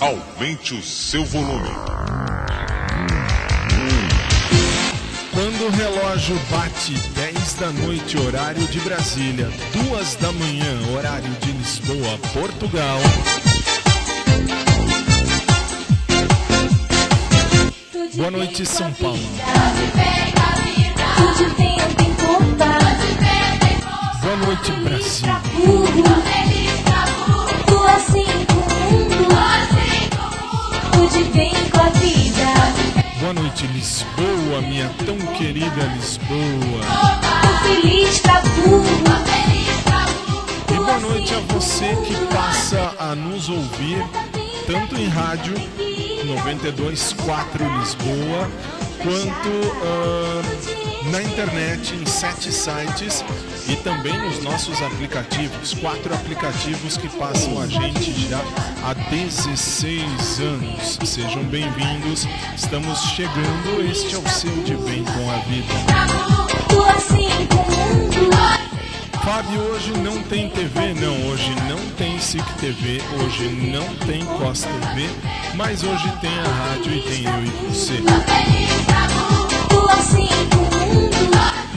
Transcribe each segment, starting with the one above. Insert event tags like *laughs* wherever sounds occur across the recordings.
Aumente o seu volume. Quando o relógio bate 10 da noite, horário de Brasília, 2 da manhã, horário de Lisboa, Portugal. Boa noite, São Paulo. Boa noite, Brasil. Boa noite, Lisboa, minha tão querida Lisboa. E boa noite a você que passa a nos ouvir tanto em rádio 92.4 Lisboa, quanto ah, na internet em sete sites e também nos nossos aplicativos, quatro aplicativos que passam a gente já há 16 anos. Sejam bem-vindos, estamos chegando, este é o seu de bem com a vida. Fábio, hoje não tem TV, não. Hoje não tem SIC TV, hoje não tem COS TV, mas hoje tem a rádio e tem eu e você.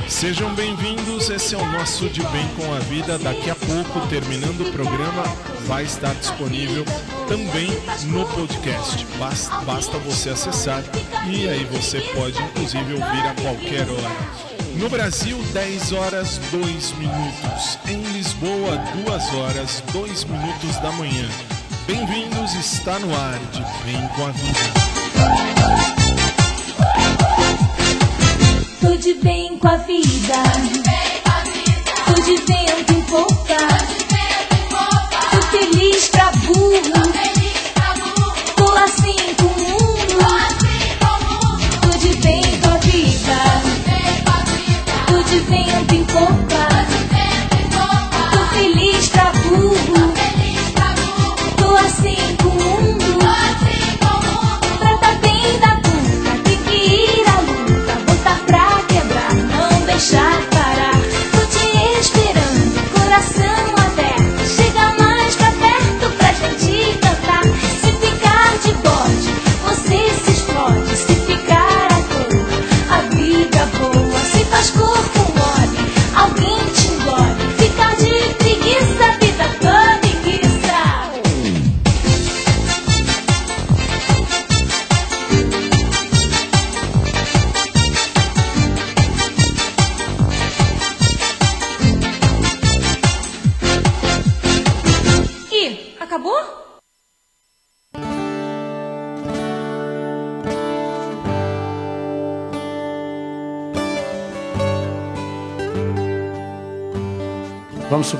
Sejam bem-vindos, esse é o nosso De Bem com a Vida. Daqui a pouco, terminando o programa, vai estar disponível também no podcast. Basta, você acessar e aí você pode, inclusive, ouvir a qualquer hora. No Brasil, 10 horas 2 minutos. Em Lisboa, 2 horas 2 minutos da manhã. Bem-vindos, está no ar de Bem com a Vida. Tô de bem com a vida. Tô de vento em popa. Tô feliz pra burro.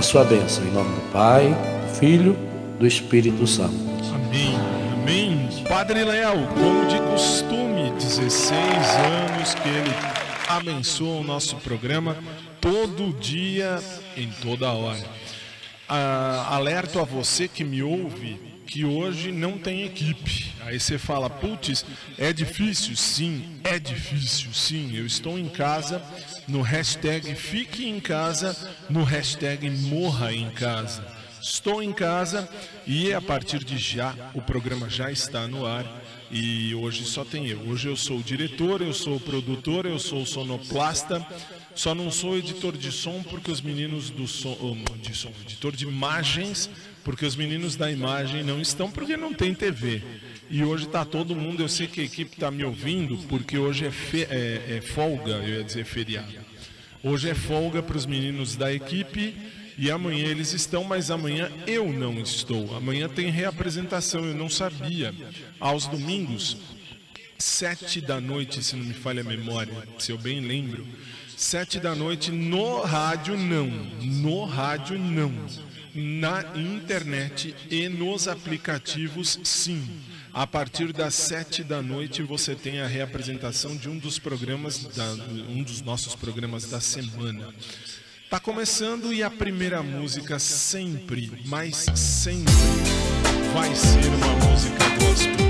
a sua bênção, em nome do Pai, do Filho, do Espírito Santo. Amém, amém. Padre Léo, como de costume, 16 anos que ele abençoa o nosso programa todo dia, em toda hora. Ah, alerto a você que me ouve que hoje não tem equipe. Aí você fala, putz, é difícil? Sim, é difícil, sim. Eu estou em casa no hashtag Fique em Casa, no hashtag Morra em Casa. Estou em casa e a partir de já o programa já está no ar e hoje só tem eu. Hoje eu sou o diretor, eu sou o produtor, eu sou o sonoplasta, só não sou editor de som porque os meninos do som, de som, editor de imagens, porque os meninos da imagem não estão porque não tem TV. E hoje está todo mundo, eu sei que a equipe está me ouvindo, porque hoje é, fe, é, é folga, eu ia dizer feriado. Hoje é folga para os meninos da equipe e amanhã eles estão, mas amanhã eu não estou. Amanhã tem reapresentação, eu não sabia. Aos domingos, sete da noite, se não me falha a memória, se eu bem lembro, sete da noite no rádio não, no rádio não, na internet e nos aplicativos sim. A partir das sete da noite você tem a reapresentação de um dos programas, da, um dos nossos programas da semana. Tá começando e a primeira música sempre, mas sempre vai ser uma música gospel.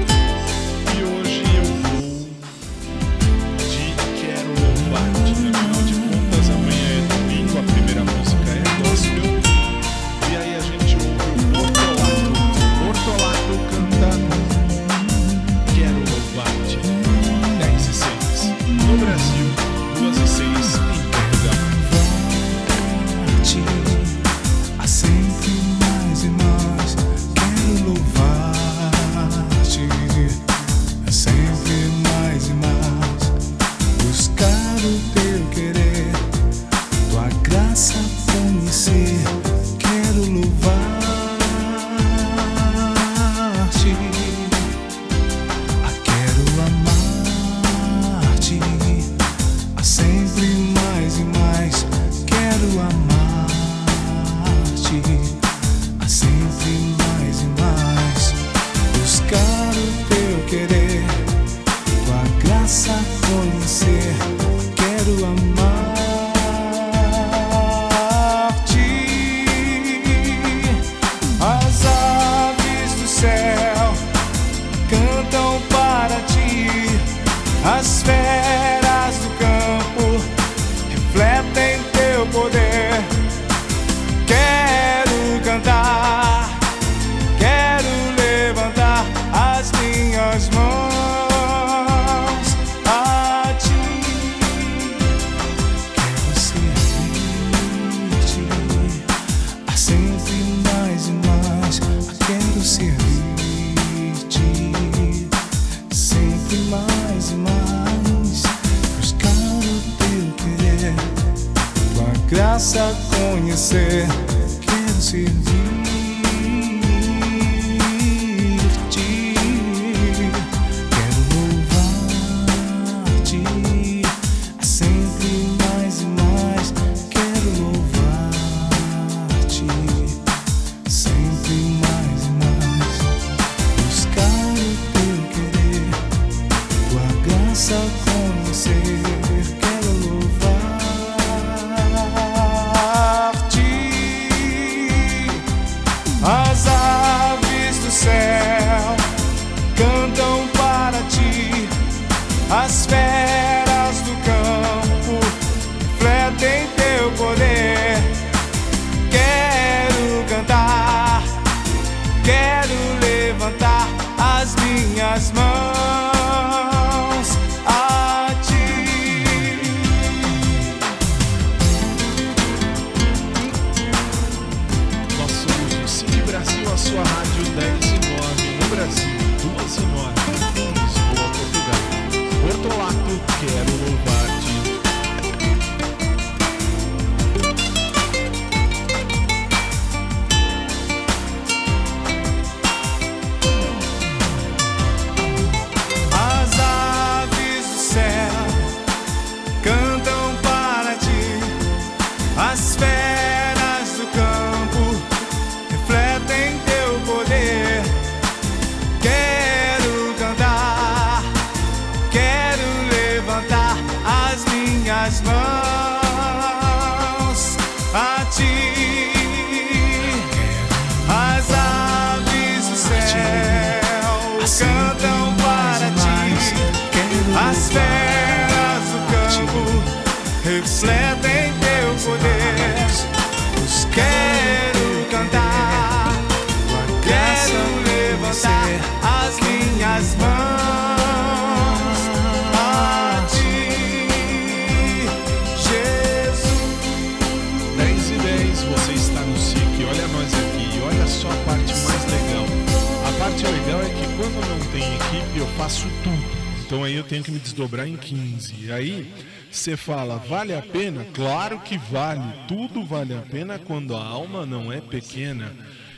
Refletem teu poder. Os quero cantar, quero levantar as minhas mãos a ti, Jesus. 10 e 10, você está no SIC. Olha nós aqui, olha só a parte mais legal. A parte legal é que quando não tem equipe, eu faço tudo. Então aí eu tenho que me desdobrar em 15. E aí você fala, vale a pena? Claro que vale. Tudo vale a pena quando a alma não é pequena.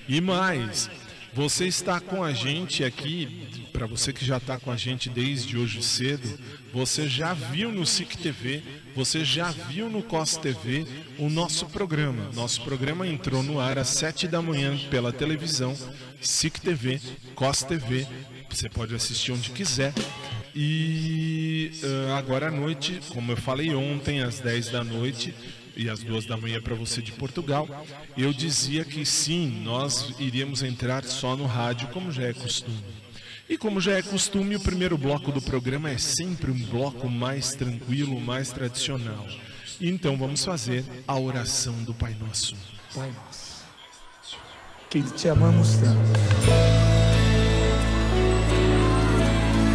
E mais, você está com a gente aqui, para você que já está com a gente desde hoje cedo, você já viu no SIC TV, você já viu no COS TV o nosso programa. Nosso programa entrou no ar às 7 da manhã pela televisão, SIC TV, COS TV. Você pode assistir onde quiser. E ah, agora à noite, como eu falei ontem, às 10 da noite e às duas da manhã para você de Portugal, eu dizia que sim, nós iríamos entrar só no rádio, como já é costume. E como já é costume, o primeiro bloco do programa é sempre um bloco mais tranquilo, mais tradicional. Então vamos fazer a oração do Pai Nosso. Pai nosso, que te amamos tanto.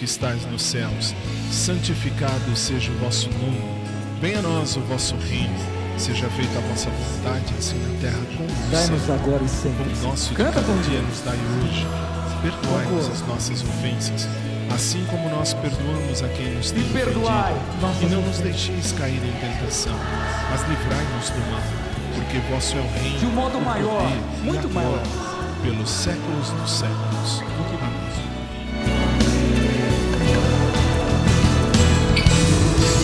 que estás nos céus, santificado seja o vosso nome. Venha a nós o vosso reino. Seja feita a vossa vontade, assim na terra como no Dai-nos céu. agora e sempre. O nosso Canta com dia nos dai hoje. Perdoai-nos as nossas ofensas, assim como nós perdoamos a quem nos tem E ofendido. E não nos deixeis cair em tentação, mas livrai-nos do mal, porque vosso é o reino, De um modo maior, poder muito maior. pelos séculos dos séculos. Amém.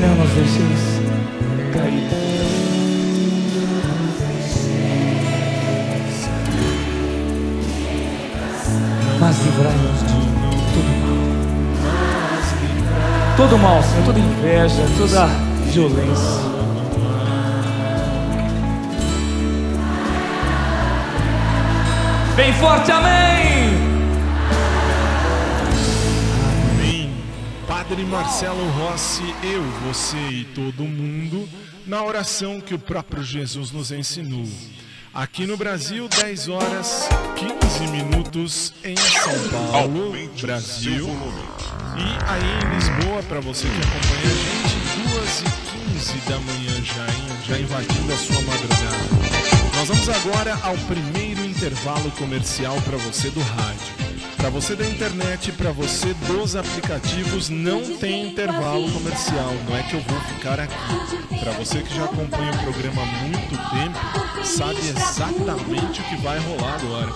Não nos deixeis cair. Mas livrai-nos de todo mal. Todo mal, Senhor, toda inveja, toda violência. Bem forte, amém! Padre Marcelo Rossi, eu, você e todo mundo, na oração que o próprio Jesus nos ensinou. Aqui no Brasil, 10 horas 15 minutos em São Paulo, Brasil. E aí em Lisboa, para você que acompanha a gente, 2 e 15 da manhã já, hein? já invadindo a sua madrugada. Nós vamos agora ao primeiro intervalo comercial para você do rádio. Para você da internet, para você dos aplicativos, não tem intervalo comercial. Não é que eu vou ficar aqui. Para você que já acompanha o programa há muito tempo, sabe exatamente o que vai rolar agora.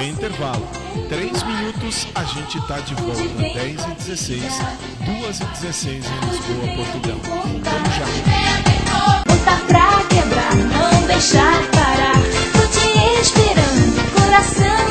É intervalo. Três minutos, a gente está de volta. 10 e 16, 2 e 16 em Lisboa, Portugal. Vamos já. Botar pra quebrar, não deixar parar. Tô te esperando, coração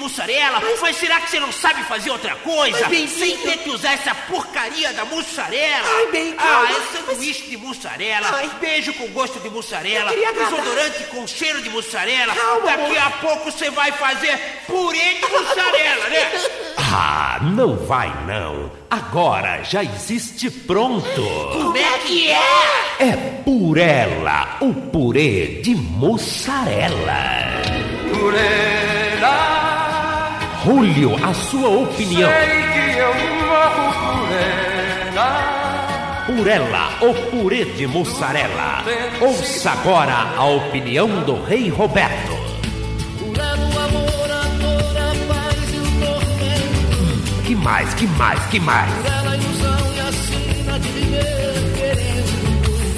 mussarela? Mas será que você não sabe fazer outra coisa? Sem ter que usar essa porcaria da mussarela? Ai, bem, ah, é sanduíche de mussarela, Ai. beijo com gosto de mussarela, Eu queria agradar. desodorante com cheiro de mussarela. Calma, Daqui amor. a pouco você vai fazer purê de mussarela, né? *laughs* Ah, não vai não. Agora já existe pronto. Como é que é? É Purela, o purê de mussarela. Purela, Julio, a sua opinião. sei que eu morro por ela. Purela, o purê de mussarela. Ouça agora a opinião do Rei Roberto. Hum, Que mais, que mais, que mais?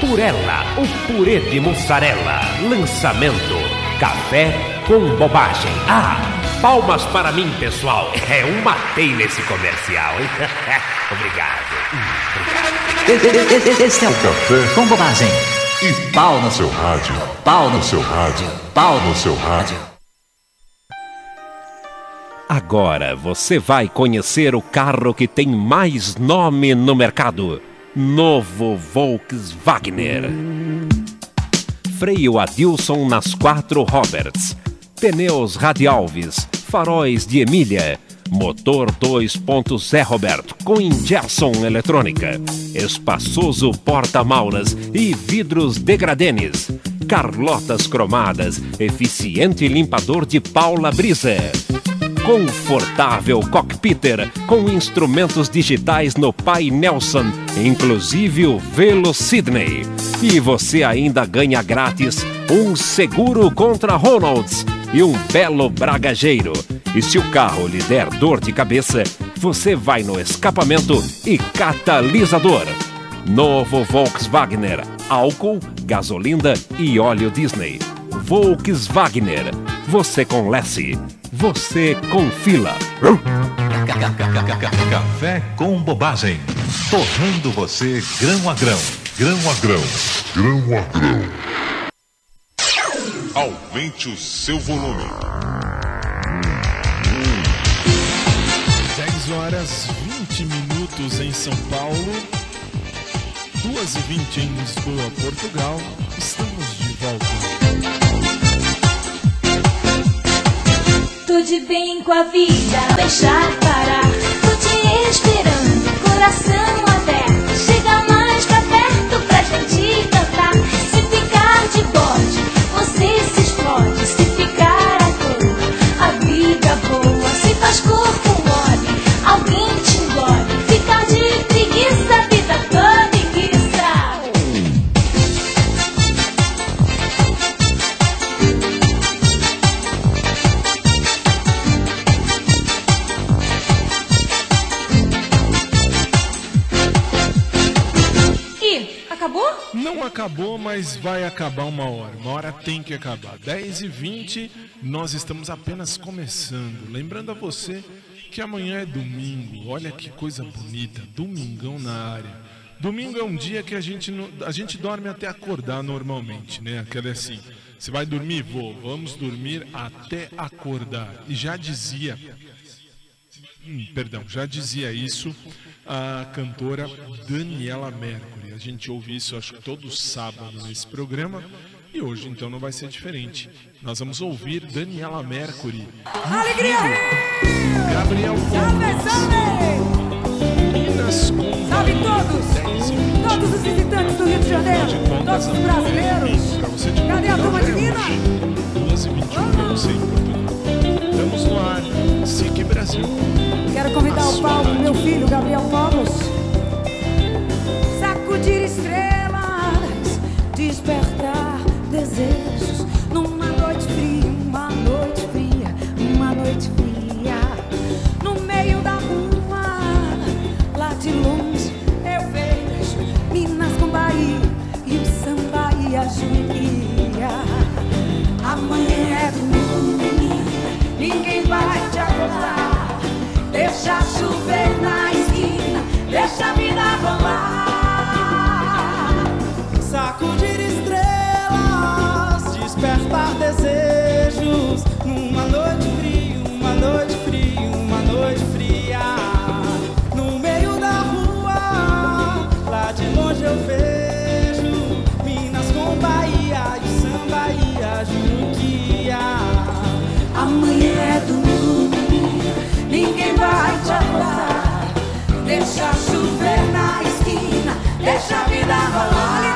Purela, o purê de mussarela. Lançamento: café com bobagem. Ah, palmas para mim, pessoal. É um matei nesse comercial, hein? *laughs* Obrigado. Esse é o Café com Bobagem. E pau no seu rádio. Pau no seu rádio. Pau no seu rádio. Agora você vai conhecer o carro que tem mais nome no mercado. Novo Volkswagen. Freio Adilson nas quatro Roberts. Pneus Radialves. Faróis de Emília. Motor 2.0 Roberto com injeção eletrônica. Espaçoso porta-maulas e vidros degradenes. Carlotas cromadas. Eficiente limpador de Paula Brisa. Confortável cockpiter com instrumentos digitais no Pai Nelson, inclusive o Velo Sydney. E você ainda ganha grátis um seguro contra Ronalds e um belo bragageiro. E se o carro lhe der dor de cabeça, você vai no escapamento e catalisador. Novo Volkswagen, álcool, gasolina e óleo Disney. Volkswagen, você com Lessie, você com fila. Café com bobagem. Torrando você grão a grão. Grão a grão. Grão a grão. Aumente o seu volume. 10 horas 20 minutos em São Paulo, 2 e 20 em Lisboa, Portugal. Estamos de volta. De bem com a vida, deixar parar. Tô te esperando, tem que acabar. 10 e 20 nós estamos apenas começando. Lembrando a você que amanhã é domingo. Olha que coisa bonita. Domingão na área. Domingo é um dia que a gente, a gente dorme até acordar normalmente, né? Aquela assim. Você vai dormir? Vou. Vamos dormir até acordar. E já dizia Hum, perdão, já dizia isso a cantora Daniela Mercury. A gente ouve isso, acho que todo sábado nesse programa. E hoje, então, não vai ser diferente. Nós vamos ouvir Daniela Mercury. Alegria! Gabriel Minas com Salve todos! Todos os visitantes do Rio de Janeiro! Todos os brasileiros! Pra você de Cadê a turma de Minas? 12 e 21, eu não sei em. Estamos no ar, SIC Brasil. Quero convidar o Paulo, meu filho, Gabriel Paulo. Sacudir estrelas, despertar Deixa chover na esquina, deixa a vida rolar. Sacudir estrelas, despertar desejos. Numa noite fria, uma noite fria, uma noite fria. No meio da rua, lá de longe eu vejo Minas com Bahia e o samba e a juquia. Amanhã é domingo, vai te acordar. Deixa chover na esquina, deixa a vida rolar.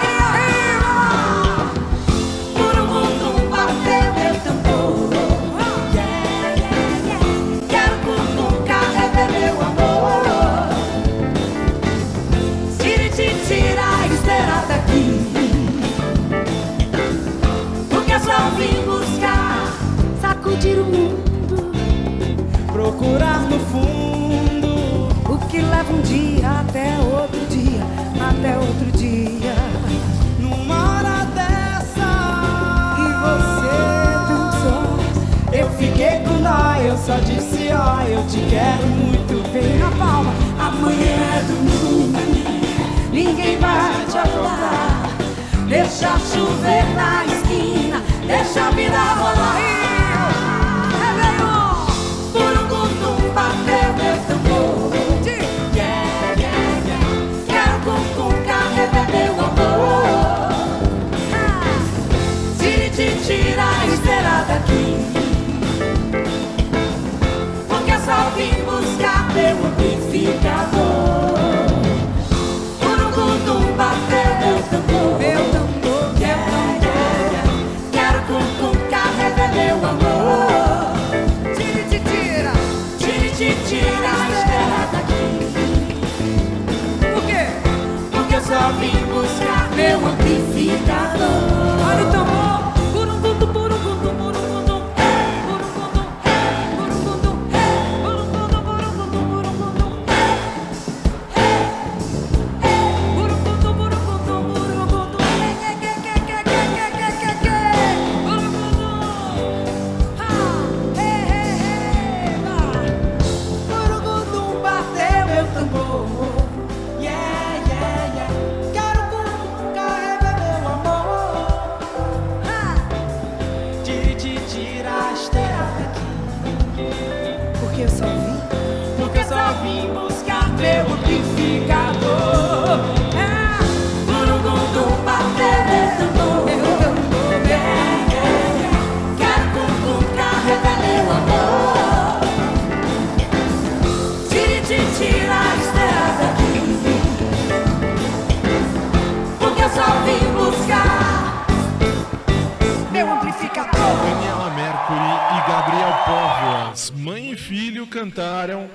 Jonas. Mãe e filho cantaram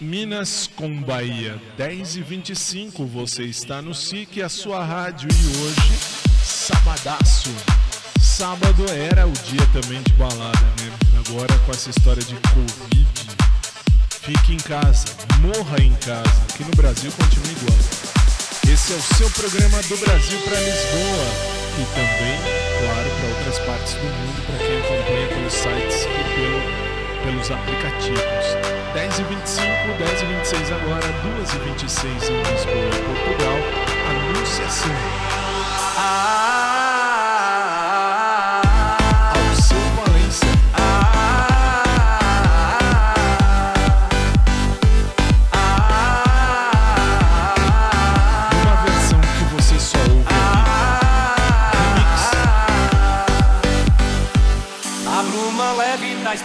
Minas com Bahia. 10 e 25 você está no SIC, a sua rádio. E hoje, sabadaço. Sábado era o dia também de balada, né? Agora com essa história de Covid. Fique em casa, morra em casa. Aqui no Brasil continua igual. Esse é o seu programa do Brasil para Lisboa e também, claro, para outras partes do mundo, para quem acompanha pelos sites e pelo, pelos aplicativos. 10 e 25, 10 e 26 agora, 2 e 26 em Lisboa, Portugal. Anunciação. Alceu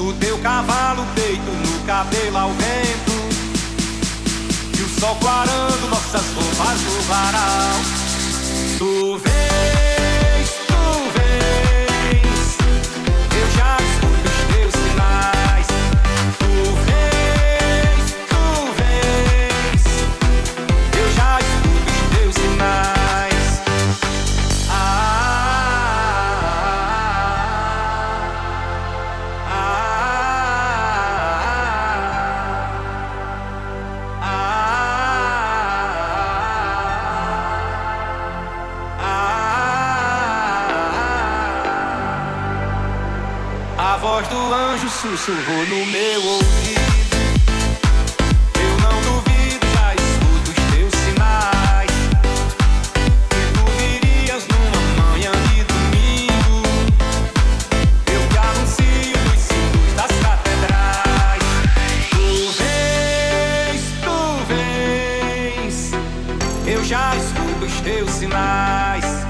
No teu cavalo, peito no cabelo ao vento. E o sol clarando nossas roupas no varal. Tu vens, anjo sussurrou no meu ouvido. Já escuto os teus sinais.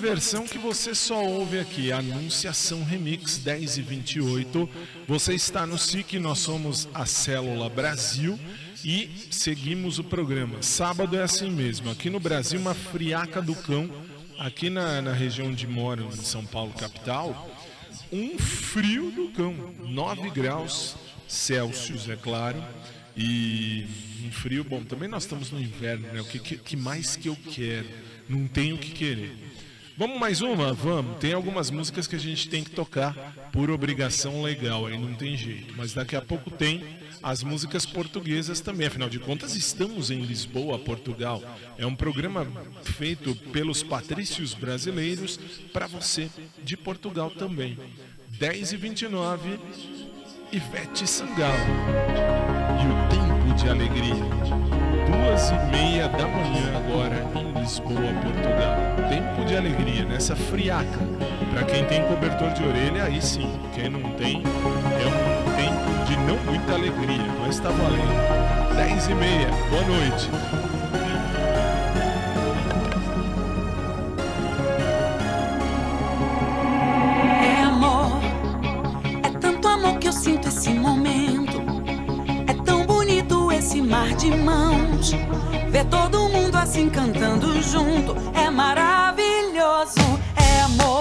Versão que você só ouve aqui, Anunciação Remix 10 e 28. Você está no SIC, nós somos a Célula Brasil e seguimos o programa. Sábado é assim mesmo, aqui no Brasil, uma friaca do cão, aqui na, na região onde moro, em São Paulo, capital, um frio do cão, 9 graus Celsius, é claro. E um frio, bom, também nós estamos no inverno, né? O que, que mais que eu quero? Não tenho o que querer. Vamos mais uma? Vamos. Tem algumas músicas que a gente tem que tocar por obrigação legal, aí não tem jeito. Mas daqui a pouco tem as músicas portuguesas também. Afinal de contas, estamos em Lisboa, Portugal. É um programa feito pelos patrícios brasileiros para você de Portugal também. 10 e 29 Ivete Sangalo. E o tempo de alegria. Duas e meia da manhã agora em Lisboa, Portugal. Tempo de alegria, nessa friaca. Pra quem tem cobertor de orelha, aí sim. Quem não tem, é um tempo de não muita alegria, mas tá valendo. Dez e meia, boa noite. Mar de mãos. Ver todo mundo assim cantando junto. É maravilhoso, é amor.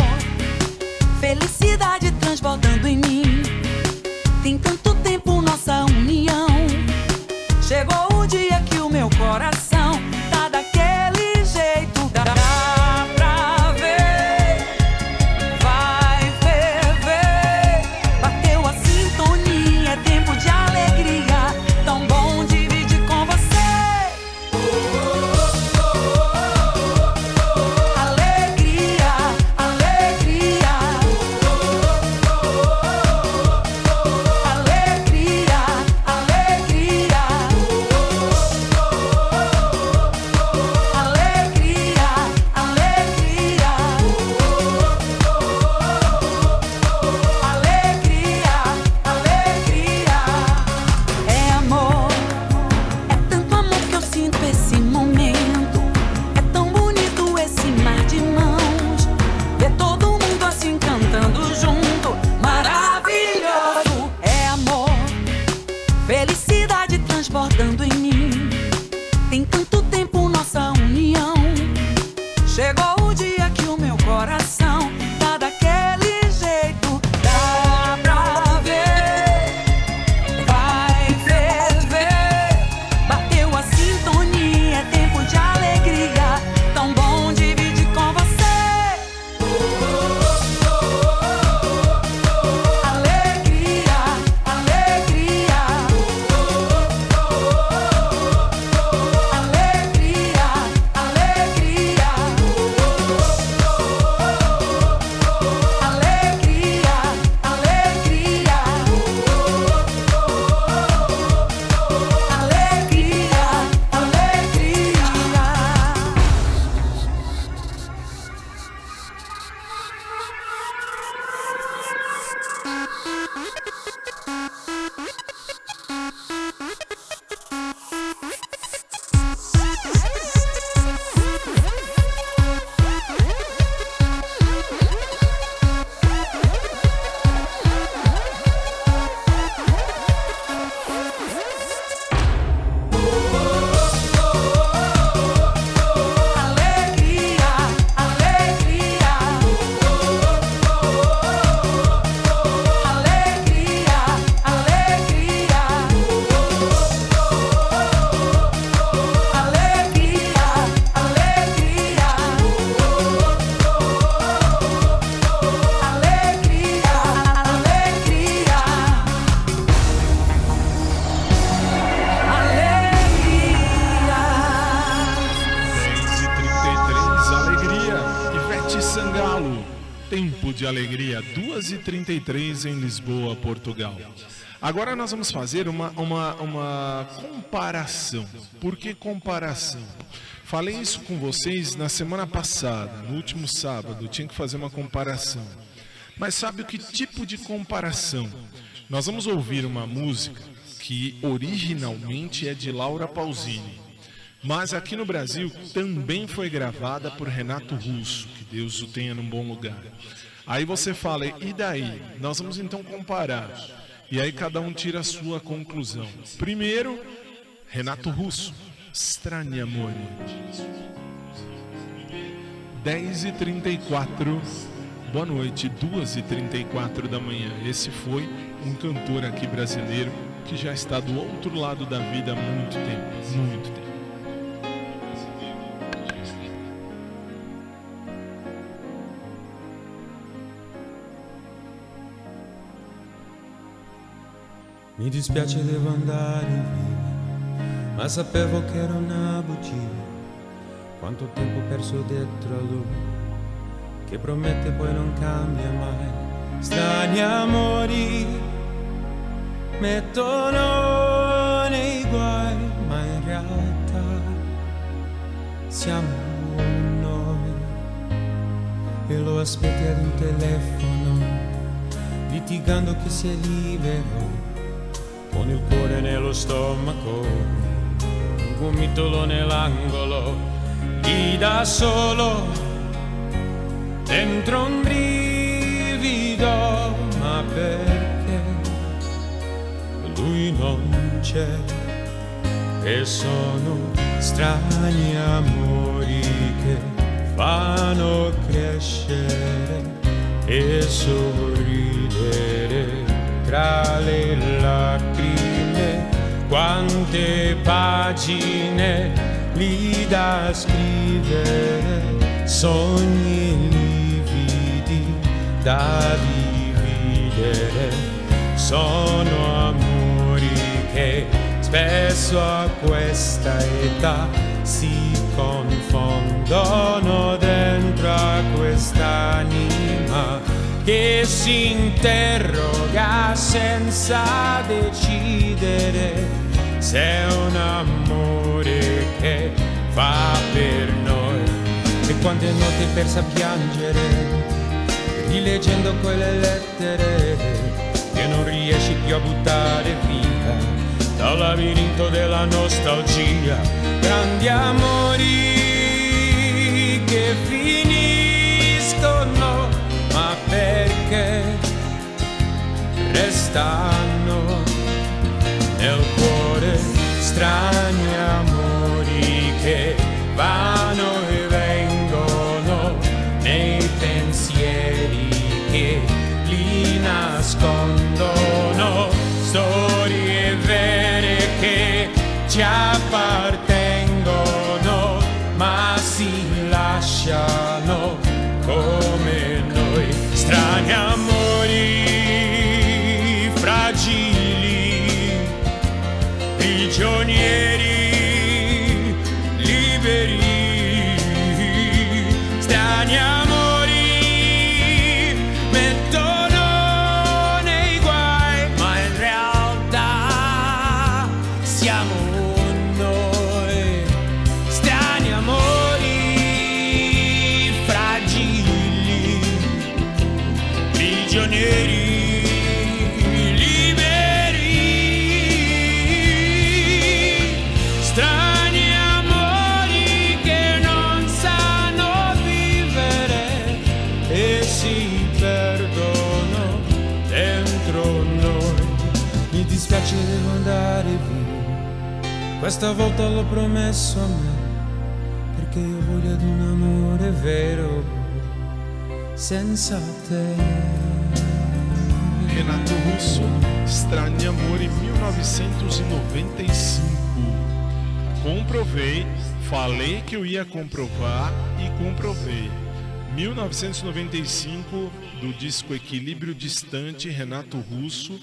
Alegria, 2h33 em Lisboa, Portugal. Agora nós vamos fazer uma, uma, uma comparação. Por que comparação? Falei isso com vocês na semana passada, no último sábado, tinha que fazer uma comparação. Mas sabe o que tipo de comparação? Nós vamos ouvir uma música que originalmente é de Laura Pausini. Mas aqui no Brasil também foi gravada por Renato Russo, que Deus o tenha num bom lugar. Aí você fala, e daí? Nós vamos então comparar. E aí cada um tira a sua conclusão. Primeiro, Renato Russo, Strani Amore. 10h34, boa noite, 2h34 da manhã. Esse foi um cantor aqui brasileiro que já está do outro lado da vida há muito tempo, muito tempo. Mi dispiace devo andare via, ma sapevo che era una bugia. Quanto tempo perso dietro a lui, che promette poi non cambia mai. Strani amori mettono nei guai, ma in realtà siamo noi. E lo aspetti ad un telefono, litigando chi si è libero con il cuore nello stomaco, un gomitolo nell'angolo, chi da solo dentro un brivido, ma perché lui non c'è? E sono strani amori che fanno crescere e sorridere tra le lacrime quante pagine lì da scrivere sogni lividi da dividere. Sono amori che spesso a questa età si confondono dentro a quest'anima che si interroga senza decidere se è un amore che fa per noi. E quante notti persa a piangere rileggendo quelle lettere che non riesci più a buttare via dal labirinto della nostalgia. Grandi amori che finiscono perché restano nel cuore strani amori che vanno e vengono nei pensieri che li nascondono. Storie vere che ci appartengono ma si lasciano come noi strani questa volta l'ho promesso a me perché io voglio ad un amore vero senza te Renato Russo, Strani Amori 1995. Comprovei, falei que eu ia comprovar e comprovei. 1995, do disco Equilíbrio Distante, Renato Russo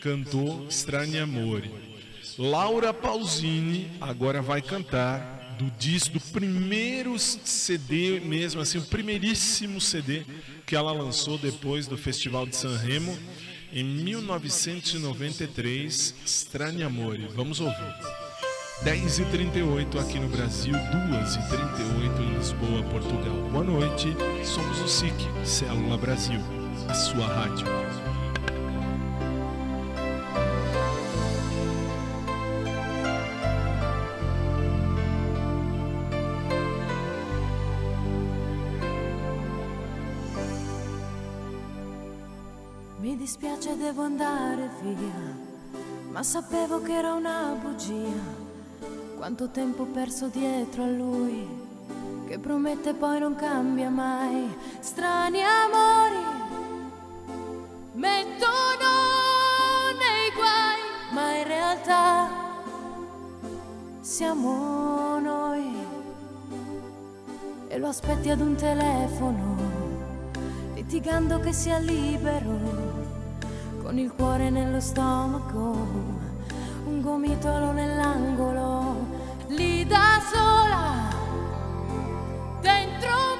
cantou Strani Amore. Laura Pausini agora vai cantar do disco, do primeiro CD mesmo, assim, o primeiríssimo CD que ela lançou depois do Festival de San Remo em 1993, Strani Amore. Vamos ouvir. 10h38 aqui no Brasil, 2h38 em Lisboa, Portugal. Boa noite, somos o SIC, Célula Brasil, a sua rádio. Dispiace, devo andare via, ma sapevo che era una bugia. Quanto tempo perso dietro a lui, che promette poi non cambia mai. Strani amori mettono nei guai, ma in realtà siamo noi. E lo aspetti ad un telefono litigando che sia libero, con il cuore nello stomaco, un gomitolo nell'angolo, lì da sola, dentro un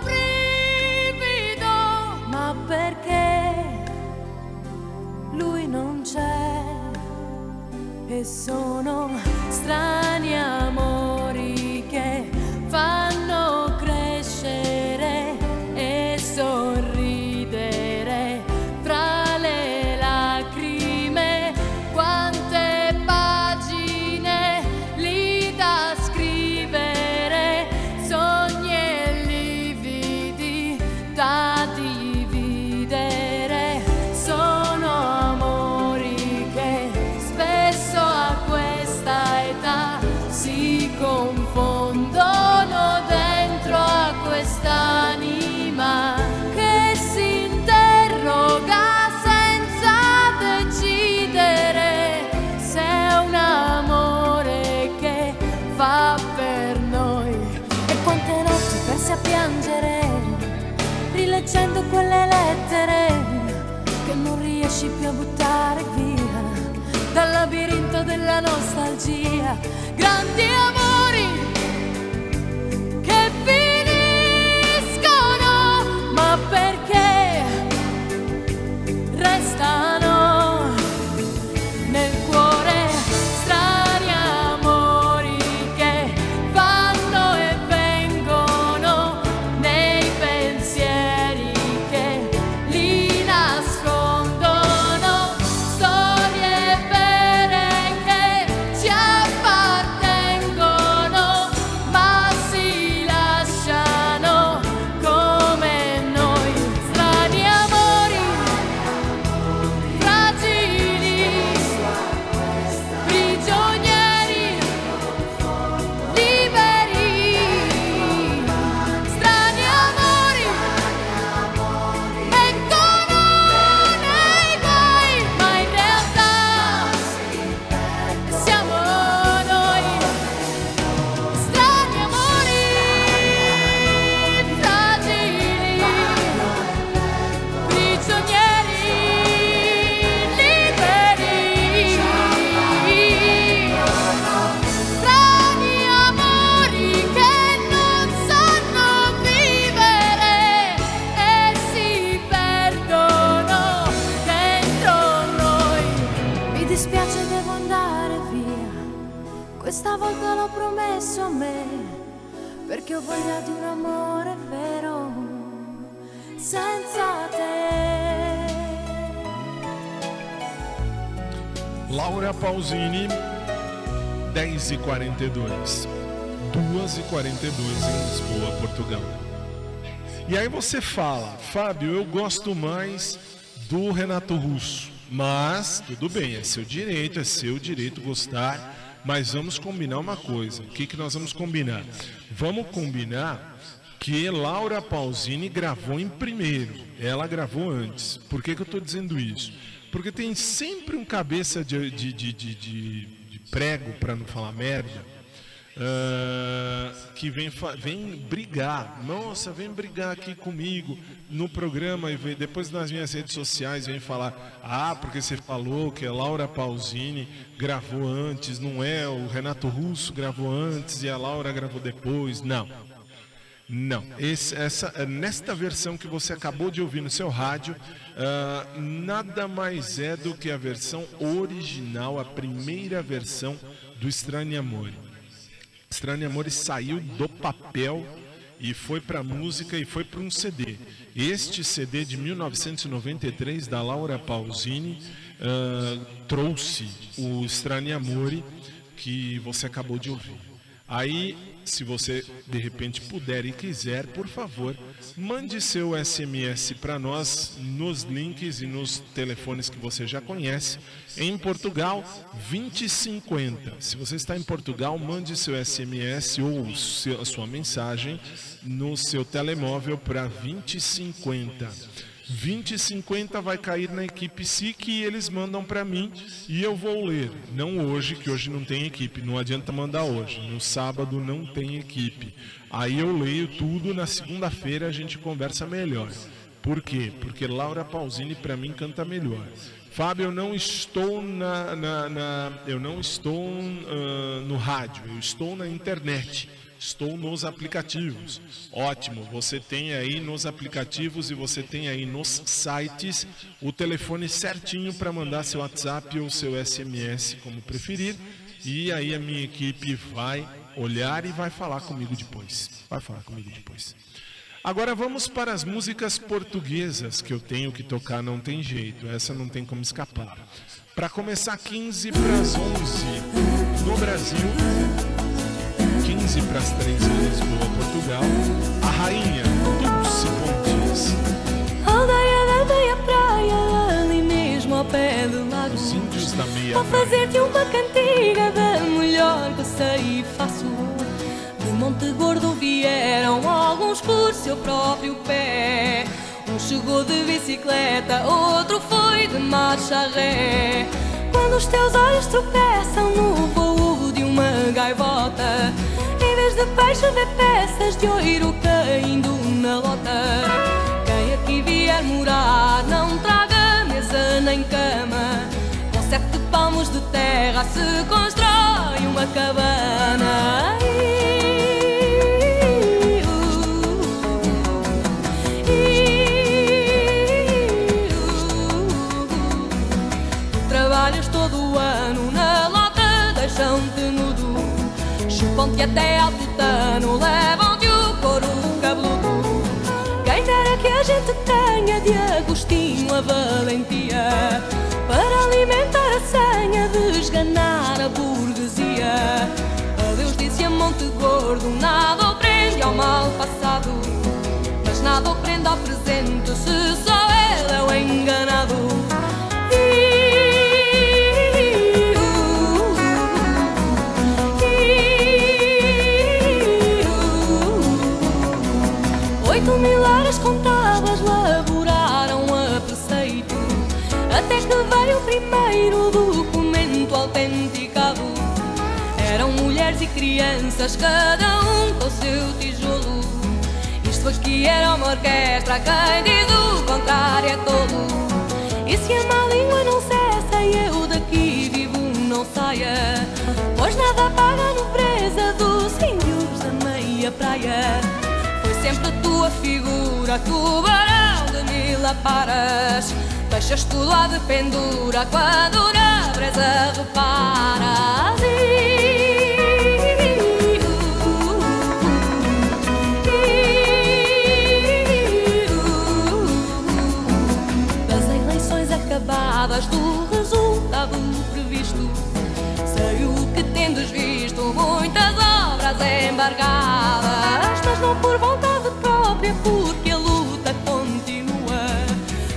brivido, ma perché lui non c'è? E sono strani amori che fanno nostalgia. Grandi amori 2h42 em Lisboa, Portugal. E aí você fala, Fábio, eu gosto mais do Renato Russo. Mas, tudo bem, é seu direito, é seu direito gostar. Mas vamos combinar uma coisa. O que, que nós vamos combinar? Vamos combinar que Laura Pausini gravou em primeiro. Ela gravou antes. Por que, que eu estou dizendo isso? Porque tem sempre um cabeça de, de, de, de- de prego, para não falar merda, ah, que vem, vem brigar. Nossa, vem brigar aqui comigo no programa e vem- depois nas minhas redes sociais vem falar: Ah, porque você falou que a Laura Pausini gravou antes, não é? O Renato Russo gravou antes e a Laura gravou depois. Não. Não, Esse- essa, nesta versão que você acabou de ouvir no seu rádio, ah, nada mais é do que a versão original, a primeira versão do Estranho Amore. Estranho Amore saiu do papel e foi para música e foi para um CD. Este CD de 1993 da Laura Pausini ah, trouxe o Estranho Amore que você acabou de ouvir. Aí, se você de repente puder e quiser, por favor, mande seu SMS para nós nos links e nos telefones que você já conhece. Em Portugal, 2050. Se você está em Portugal, mande seu SMS ou seu- a sua mensagem no seu telemóvel para 2050. 2050 vai cair na equipe SIC e eles mandam para mim e eu vou ler. Não hoje, que hoje não tem equipe, não adianta mandar hoje. No sábado não tem equipe. Aí eu leio tudo, na segunda-feira a gente conversa melhor. Por quê? Porque Laura Pausini para mim canta melhor. Fábio, eu não estou na, na- na- eu não estou ah, no rádio, eu estou na internet. Estou nos aplicativos. Ótimo, você tem aí nos aplicativos e você tem aí nos sites o telefone certinho para mandar seu WhatsApp ou seu SMS, como preferir. E aí a minha equipe vai olhar e vai falar comigo depois. Vai falar comigo depois. Agora vamos para as músicas portuguesas que eu tenho que tocar, não tem jeito, essa não tem como escapar. Para começar, 15 para as 11 no Brasil, 15 para as 3 em Lisboa, Portugal. A rainha Dulce Pontes. Aldeia da meia praia, ali mesmo ao pé do lago. Os índios da meia Vou fazer-te uma cantiga da melhor que sei e faço. De Monte Gordo vieram alguns por seu próprio pé. Um chegou de bicicleta, outro foi de marcha ré. Quando os teus olhos tropeçam no voo de uma gaivota, de peixe de peças de ouro caindo na lota. Quem aqui vier morar não traga mesa nem cama. Com sete palmos de terra se constrói uma cabana. Trabalhas todo o ano na lota, deixam-te nudo. Chupam-te até Monte Gordo, nada o prende ao mal passado, mas nada o prende ao presente se só ele é o enganado. Oito mil horas contadas laboraram a preceito Até que veio o primeiro documento autenticado Eram mulheres e crianças, cada com seu tijolo Isto aqui era uma orquestra, quem diz o contrário é tolo E se a má língua não cessa e eu daqui vivo não saia Pois nada paga a nobreza dos índios da meia praia foi sempre a tua figura, tubarão de mil aparas. Deixas tudo lá de pendura quando na brisa reparas. Obras embargadas, mas não por vontade própria, porque a luta continua.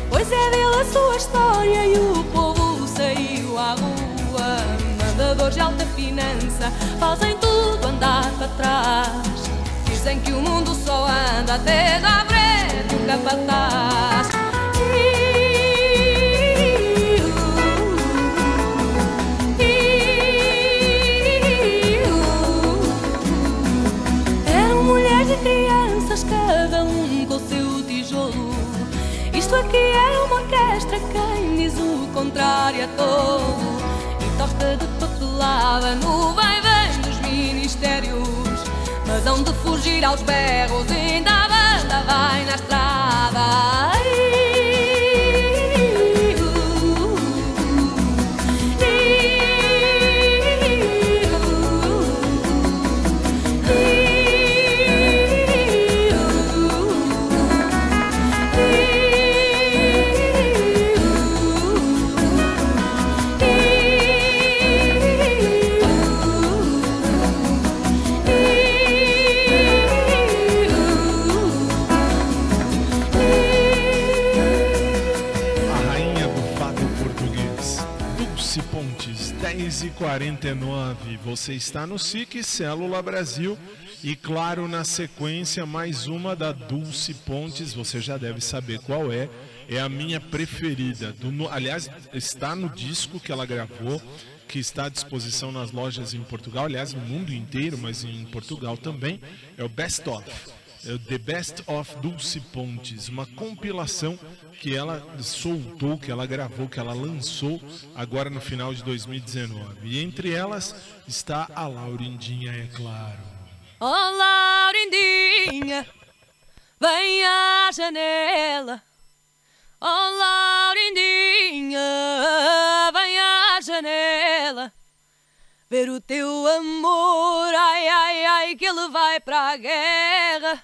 Pois é dele a sua história e o povo saiu à rua. Mandadores de alta finança fazem tudo andar para trás. Dizem que o mundo só anda até da frente o capataz. E toca de papelada no vai-vem dos ministérios. Mas hão de fugir aos berros, ainda a banda vai na estrada. 49 Você está no SIC Célula Brasil. E claro, na sequência, mais uma da Dulce Pontes. Você já deve saber qual é. É a minha preferida. Do aliás, está no disco que ela gravou, que está à disposição nas lojas em Portugal. Aliás, no mundo inteiro, mas em Portugal também. É o Best Of. É The Best of Dulce Pontes, uma compilação que ela soltou, que ela gravou, que ela lançou agora no final de 2019. E entre elas está a Laurindinha, é claro. Oh, Laurindinha, vem à janela. Oh, Laurindinha, vem à janela. Ver o teu amor, ai, ai, ai, que ele vai para a guerra.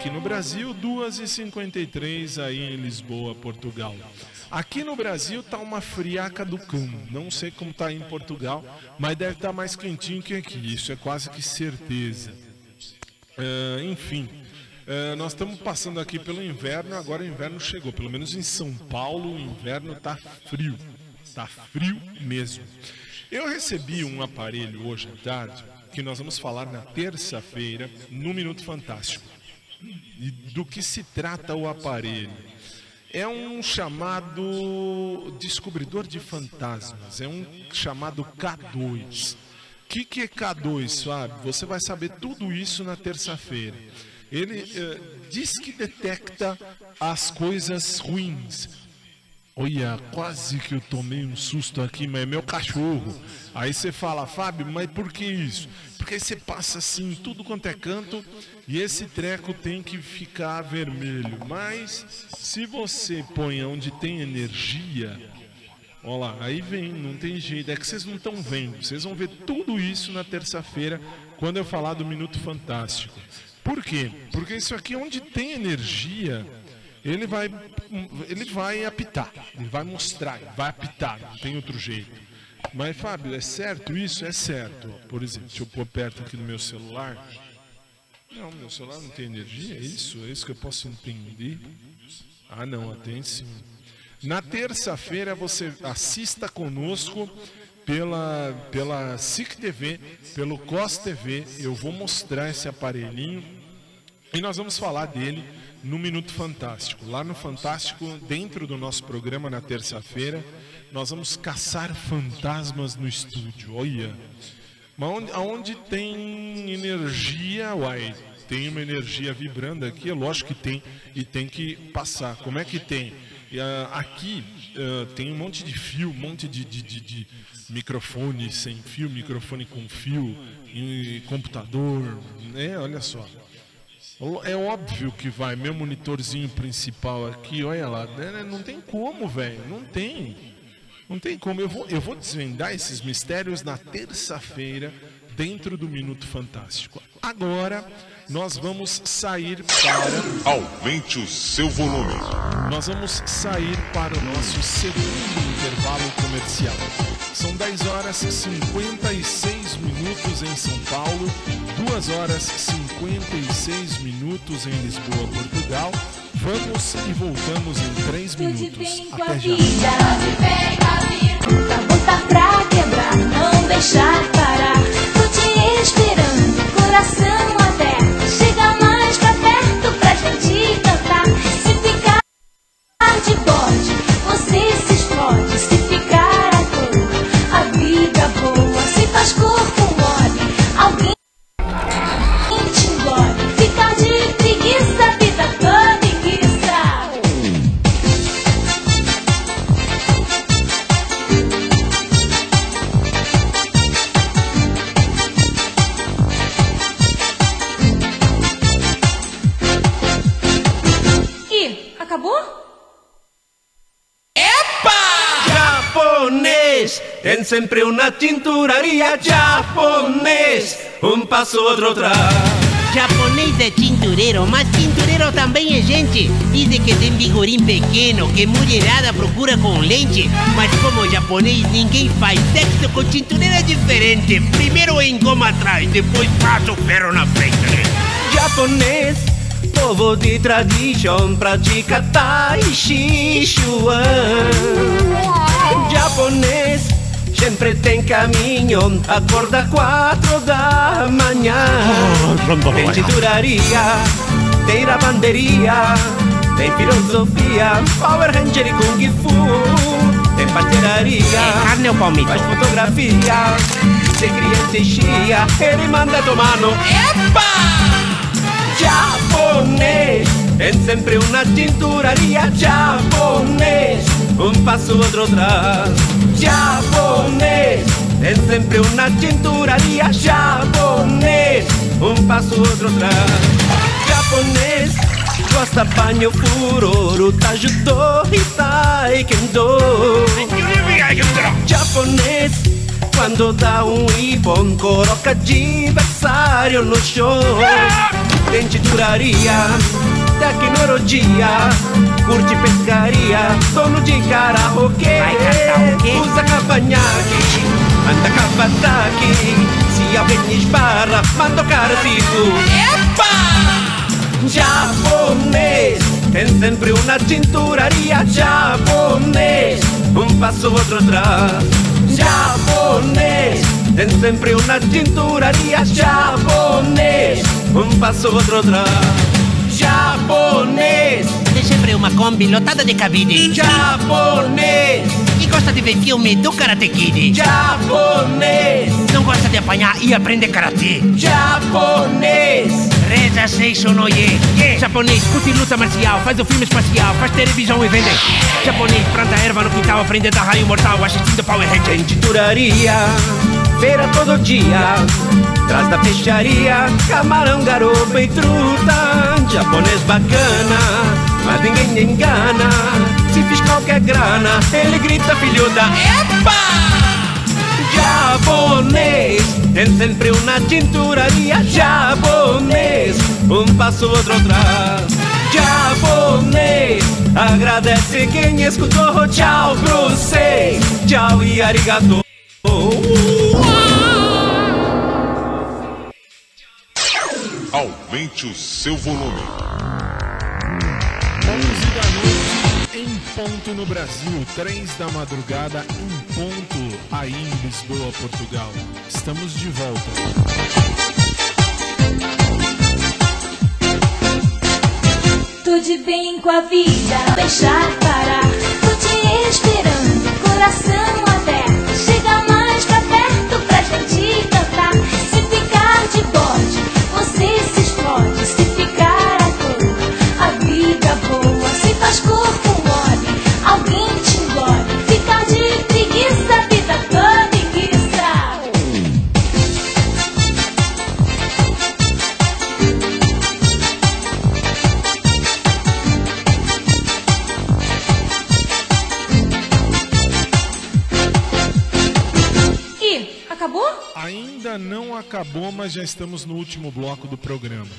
Aqui no Brasil, 2 e 53 aí em Lisboa, Portugal. Aqui no Brasil tá uma friaca do cão. Não sei como tá em Portugal, mas deve estar tá mais quentinho que aqui. Isso é quase que certeza. Uh, enfim, uh, nós estamos passando aqui pelo inverno. Agora o inverno chegou. Pelo menos em São Paulo, o inverno tá frio. Tá frio mesmo. Eu recebi um aparelho hoje à tarde que nós vamos falar na terça-feira no Minuto Fantástico. Do que se trata o aparelho? É um chamado descobridor de fantasmas, é um chamado K2. O que, que é K2, Fábio? Você vai saber tudo isso na terça-feira. Ele eh, diz que detecta as coisas ruins, Olha, quase que eu tomei um susto aqui, mas é meu cachorro. Aí você fala, Fábio, mas por que isso? Porque você passa assim, tudo quanto é canto, e esse treco tem que ficar vermelho. Mas se você põe onde tem energia, olha lá, aí vem, não tem jeito. É que vocês não estão vendo. Vocês vão ver tudo isso na terça-feira, quando eu falar do Minuto Fantástico. Por quê? Porque isso aqui, onde tem energia, ele vai, ele vai apitar, ele vai mostrar, vai apitar, não tem outro jeito. Mas, Fábio, é certo isso? É certo. Por exemplo, se eu pôr perto aqui do meu celular. Não, meu celular não tem energia, é isso? É isso que eu posso entender? Ah, não, tem sim. Na terça-feira você assista conosco pela, pela SIC TV, pelo COS TV. Eu vou mostrar esse aparelhinho e nós vamos falar dele no Minuto Fantástico. Lá no Fantástico, dentro do nosso programa na terça-feira, nós vamos caçar fantasmas no estúdio. Olha, onde, aonde tem energia, uai, tem uma energia vibrando aqui, é lógico que tem e tem que passar. Como é que tem? Uh, aqui uh, tem um monte de fio, um monte de, de, de, de microfone sem fio, microfone com fio, computador, né? Olha só. É óbvio que vai, meu monitorzinho principal aqui, olha lá, né, não tem como, velho, não tem. Não tem como. Eu vou, eu vou desvendar esses mistérios na terça-feira, dentro do Minuto Fantástico. Agora, nós vamos sair para. Aumente o seu volume. Nós vamos sair para o nosso segundo intervalo comercial. São 10 horas e 56 minutos em São Paulo, 2 horas e 56 minutos em Lisboa, Portugal. Vamos e voltamos em 3 minutos. Até já. Pra pra quebrar, não deixar parar. Tô te esperando, coração sempre uma tinturaria japonês. Um passo, outro atrás. Japonês é tintureiro, mas tintureiro também é gente. Dizem que tem vigorim pequeno, que mulherada procura com lente. Mas como japonês, ninguém faz sexo com tintureiro é diferente. Primeiro engoma atrás, depois passa o ferro na frente. Japonês, povo de tradição, pratica Tai Chi Chuan. Japonês, sempre tem caminho, acorda quatro da manhã. Tem tinturaria, tem lavanderia, tem filosofia, Power Ranger e Kung Fu. Tem pastelaria, carne ou palmito? faz fotografia, tem criança e chia, ele manda tomar no EPA! Japonês, tem sempre uma tinturaria japonês, um passo outro atrás. Japonês, tem sempre uma tinturaria japonês, um passo outro atrás. Japonês, Gosta banho furoro, tajudo e taekwondo. Japonês, quando dá um ibon Coloca adversário no chão Tem titularia, tecnologia Curte pescaria, dono de karaokê Usa cavanhaque, anda cavataki Se alguém esbarra, manda o cara sigo Japonês Tem sempre uma tinturaria. Japonês Um passo, outro atrás. Japonês Tem sempre uma tinturaria. Japonês Um passo, outro atrás Japonês Tem sempre uma Kombi lotada de cabide. Japonês E gosta de ver filme do Karate Kid. Japonês Não gosta de apanhar e aprender karatê. Japonês Reza Seisho no Ye. Japonês curte luta marcial, faz o filme espacial, faz televisão e vende. Japonês planta erva no quintal, aprende a dar raio mortal, assistindo Power Rangers. Tinturaria Feira todo dia. Traz da peixaria Camarão, garopa e truta. Japonês bacana Mas ninguém engana. Se fiz qualquer grana Ele grita filhuda Epa! Japonês Tem sempre uma tinturaria Japonês. Um passo, outro atrás Japonês Agradece quem escutou. Tchau pro Tchau e arigato Aumente o seu volume. 11 da noite em ponto no Brasil, 3 da madrugada em ponto aí em Lisboa, Portugal. Estamos de volta. Tô de bem com a vida, deixar parar. Tô te esperando, coração acabou, mas já estamos no último bloco do programa.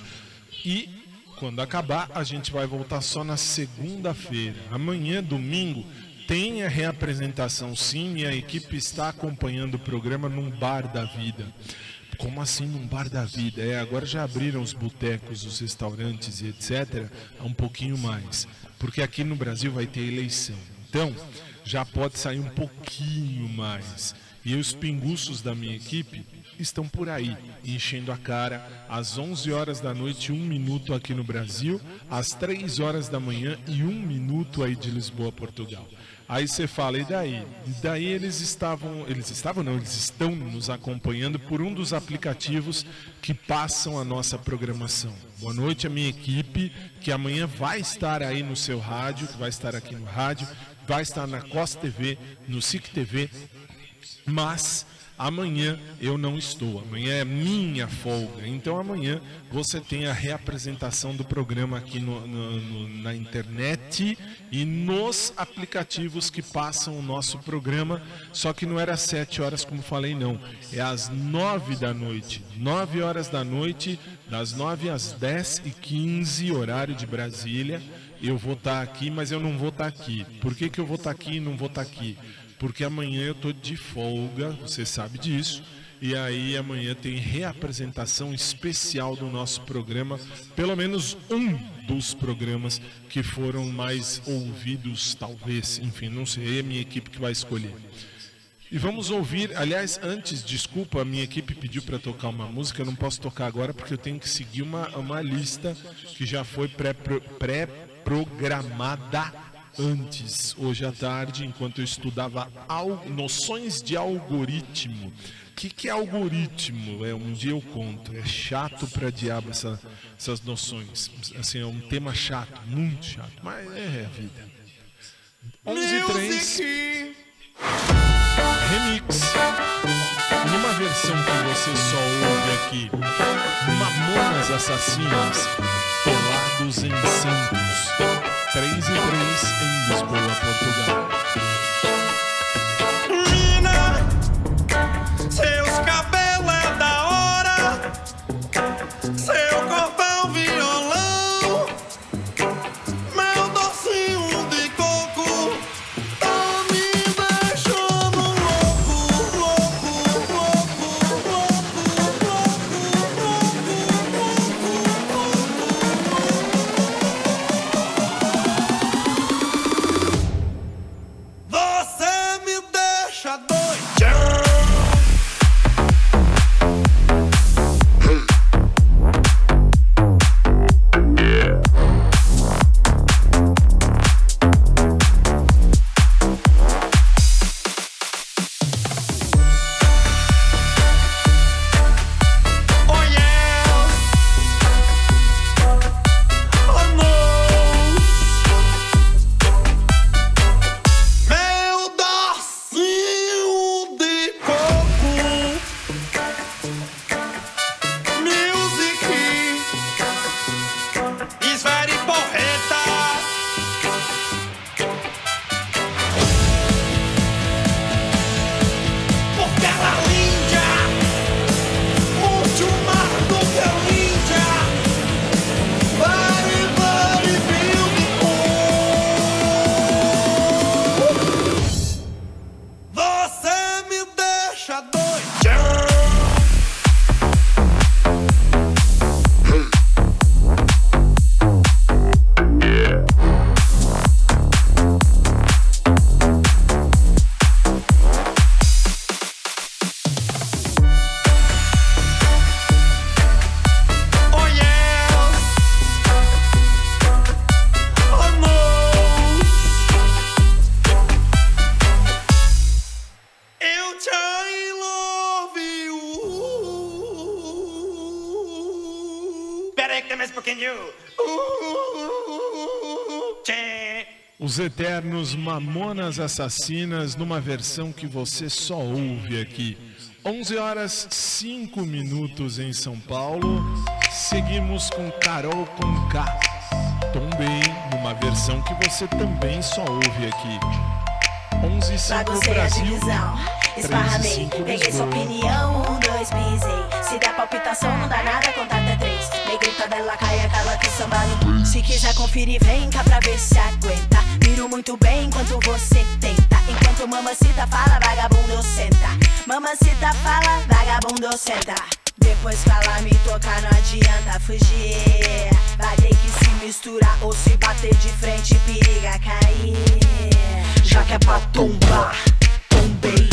E quando acabar, a gente vai voltar só na segunda-feira. Amanhã, domingo, tem a reapresentação sim e a equipe está acompanhando o programa num bar da vida. Como assim num bar da vida? É, agora já abriram os botecos, os restaurantes e etc. um pouquinho mais. Porque aqui no Brasil vai ter eleição. Então, já pode sair um pouquinho mais. E os pinguços da minha equipe estão por aí, enchendo a cara às 11 horas da noite, um minuto aqui no Brasil, às 3 horas da manhã e um minuto aí de Lisboa, Portugal. Aí você fala, e daí? E daí eles estavam, eles estavam não, eles estão nos acompanhando por um dos aplicativos que passam a nossa programação. Boa noite a minha equipe, que amanhã vai estar aí no seu rádio, vai estar aqui no rádio, vai estar na Costa TV, no SIC TV, mas amanhã eu não estou. Amanhã é minha folga. Então amanhã você tem a reapresentação do programa aqui no- no- no- na internet e nos aplicativos que passam o nosso programa. Só que não era às 7 horas, como falei, não. É às 9 da noite. 9 horas da noite, das 9 às 10 e 15, horário de Brasília. Eu vou estar aqui, mas eu não vou estar aqui. Por que, que eu vou estar aqui e não vou estar aqui? Porque amanhã eu tô de folga, você sabe disso. E aí amanhã tem reapresentação especial do nosso programa, pelo menos um dos programas que foram mais ouvidos, talvez, enfim, não sei, é a minha equipe que vai escolher. E vamos ouvir, aliás, antes, desculpa, a minha equipe pediu para tocar uma música, eu não posso tocar agora porque eu tenho que seguir uma, uma lista que já foi pré-programada antes, hoje à tarde, enquanto eu estudava noções de algoritmo. O que, que é algoritmo? É, um dia eu conto. É chato pra diabo essa, essas noções. Assim, é um tema chato, muito chato. Mas é, é a vida. 11 e 3. Remix. Numa versão que você só ouve aqui. Mamonas Assassinas. Pelados em Santos. 3 e 3 em Lisboa, Portugal. eternos Mamonas Assassinas numa versão que você só ouve aqui. 11 horas 5 minutos em São Paulo. Seguimos com Carol Conká. Também numa versão que você também só ouve aqui. 11 e 5 Brasil. Esparramei, peguei sua opinião, um, dois, pisei Se der palpitação, não dá nada, contato é três Negrita dela, cai aquela que sambala Se quiser conferir, vem cá pra ver se aguenta muito bem enquanto você tenta. Enquanto mamacita fala, vagabundo senta. Mamacita fala, vagabundo senta. Depois falar, me tocar, não adianta fugir. Vai ter que se misturar ou se bater de frente, periga cair. Já que é pra tombar, tombei.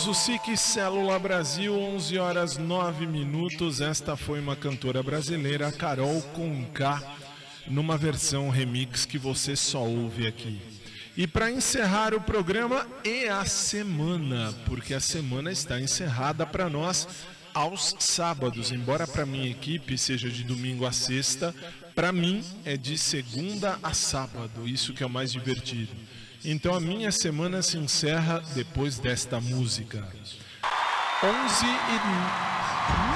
Somos o SIC Célula Brasil, 11 horas 9 minutos. Esta foi uma cantora brasileira, Carol Conká, numa versão remix que você só ouve aqui. E para encerrar o programa e a semana, porque a semana está encerrada para nós aos sábados, embora para minha equipe seja de domingo a sexta, para mim é de segunda a sábado, isso que é o mais divertido. Então a minha semana se encerra depois desta música. 11 e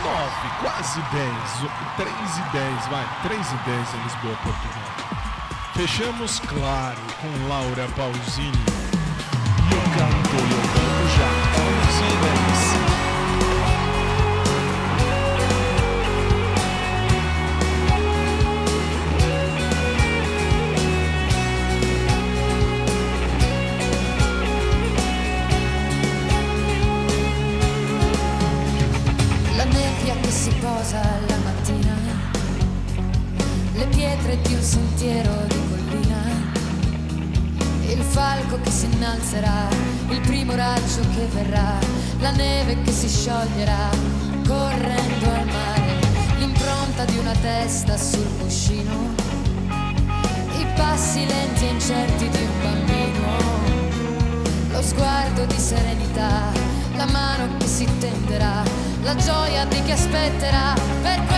9, quase 10, 3 e 10, vai, 3 e 10 em Lisboa, Portugal. Fechamos, claro, com Laura Pausini. Eu canto, eu canto scioglierà, correndo al mare, l'impronta di una testa sul cuscino, i passi lenti e incerti di un bambino, lo sguardo di serenità, la mano che si tenderà, la gioia di chi aspetterà, per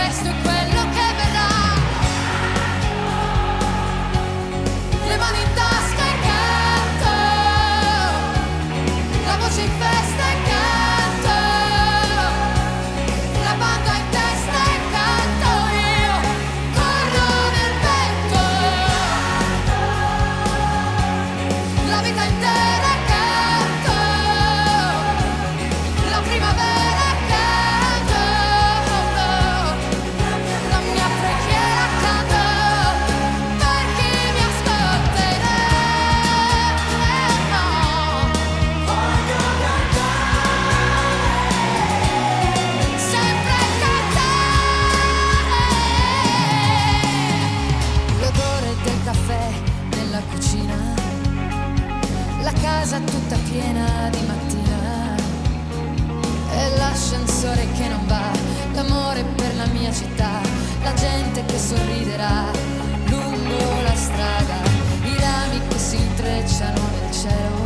casa tutta piena di mattina, e l'ascensore che non va, l'amore per la mia città, la gente che sorriderà lungo la strada, i rami che si intrecciano nel cielo,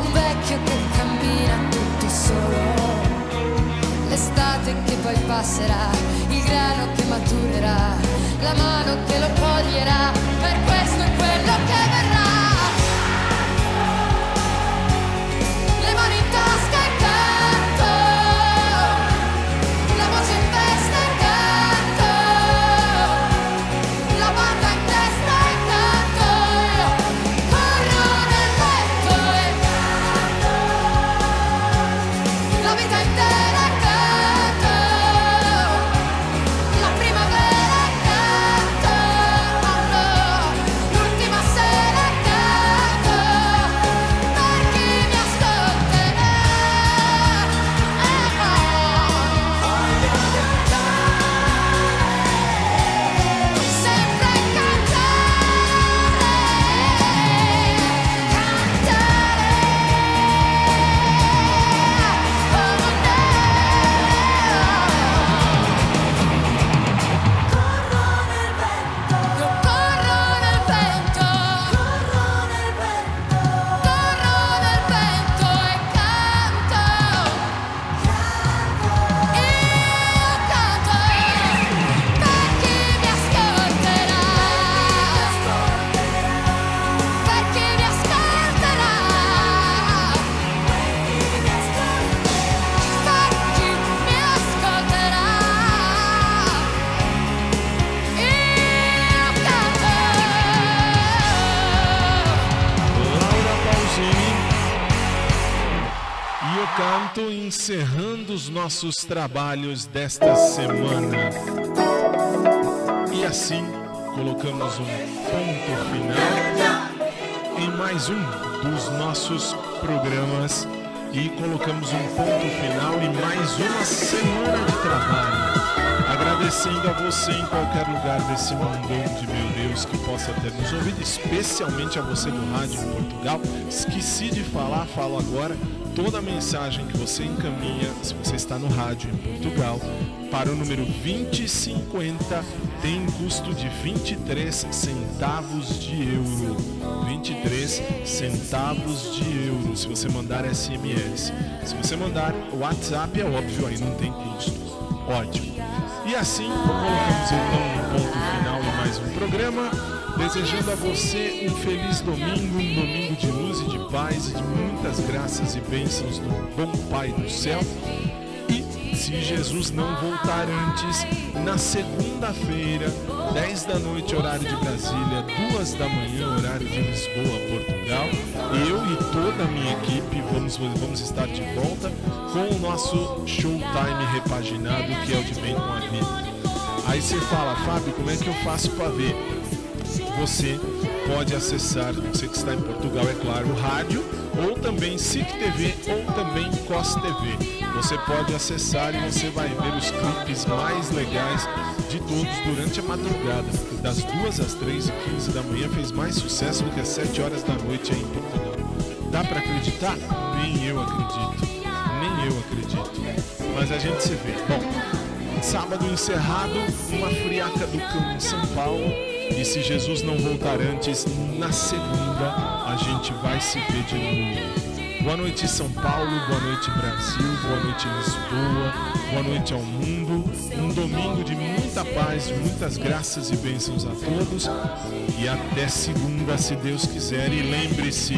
un vecchio che cammina tutto solo, l'estate che poi passerà, il grano che maturerà, la mano che lo coglierà, per questo è quello che verrà. Nossos trabalhos desta semana. E assim colocamos um ponto final em mais um dos nossos programas e colocamos um ponto final em mais uma semana de trabalho. Agradecendo a você em qualquer lugar desse mundão de meu Deus que possa ter nos ouvido, especialmente a você do rádio Portugal. Esqueci de falar, falo agora. Toda a mensagem que você encaminha, se você está no rádio em Portugal, para o número 2050 tem custo de 23 centavos de euro. 23 centavos de euro se você mandar SMS. Se você mandar WhatsApp é óbvio, aí não tem custo. Ótimo. E assim colocamos então um ponto final em mais um programa, desejando a você um feliz domingo, um domingo de luz e de paz e de muitas graças e bênçãos do bom Pai do céu. E se Jesus não voltar antes, na segunda-feira, 10 da noite, horário de Brasília, 2 da manhã, horário de Lisboa, Portugal, eu e toda a minha equipe vamos, vamos estar de volta com o nosso Showtime repaginado, que é o de Bem com a Vida. Aí você fala, Fábio, como é que eu faço para ver? Você pode acessar, você que está em Portugal, é claro, o rádio, ou também SIC TV, ou também COS TV. Você pode acessar e você vai ver os clipes mais legais de todos durante a madrugada. Das 2 às 3 e 15 da manhã fez mais sucesso do que às 7 horas da noite aí em Portugal. Dá para acreditar? Nem eu acredito. Nem eu acredito. Mas a gente se vê. Bom, sábado encerrado, uma friaca do cão em São Paulo. E se Jesus não voltar antes, na segunda a gente vai se ver de novo. Boa noite São Paulo, boa noite Brasil, boa noite Lisboa, boa noite ao mundo. Um domingo de muita paz, muitas graças e bênçãos a todos. E até segunda, se Deus quiser. E lembre-se,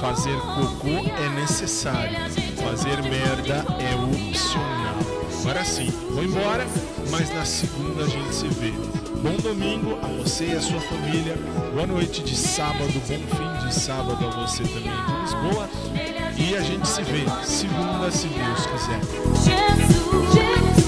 fazer cocô é necessário, fazer merda é opcional. Agora sim, vou embora, mas na segunda a gente se vê. Bom domingo a você e a sua família. Boa noite de sábado, bom fim de sábado a você também de Lisboa. E a gente se vê segunda, se Deus quiser. Nele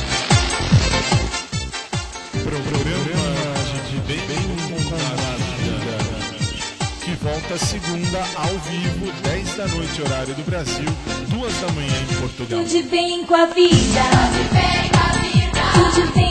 que volta segunda ao vivo 10 da noite horário do Brasil 2 da manhã em Portugal. Tudo bem com a vida. Tudo bem tem pouca.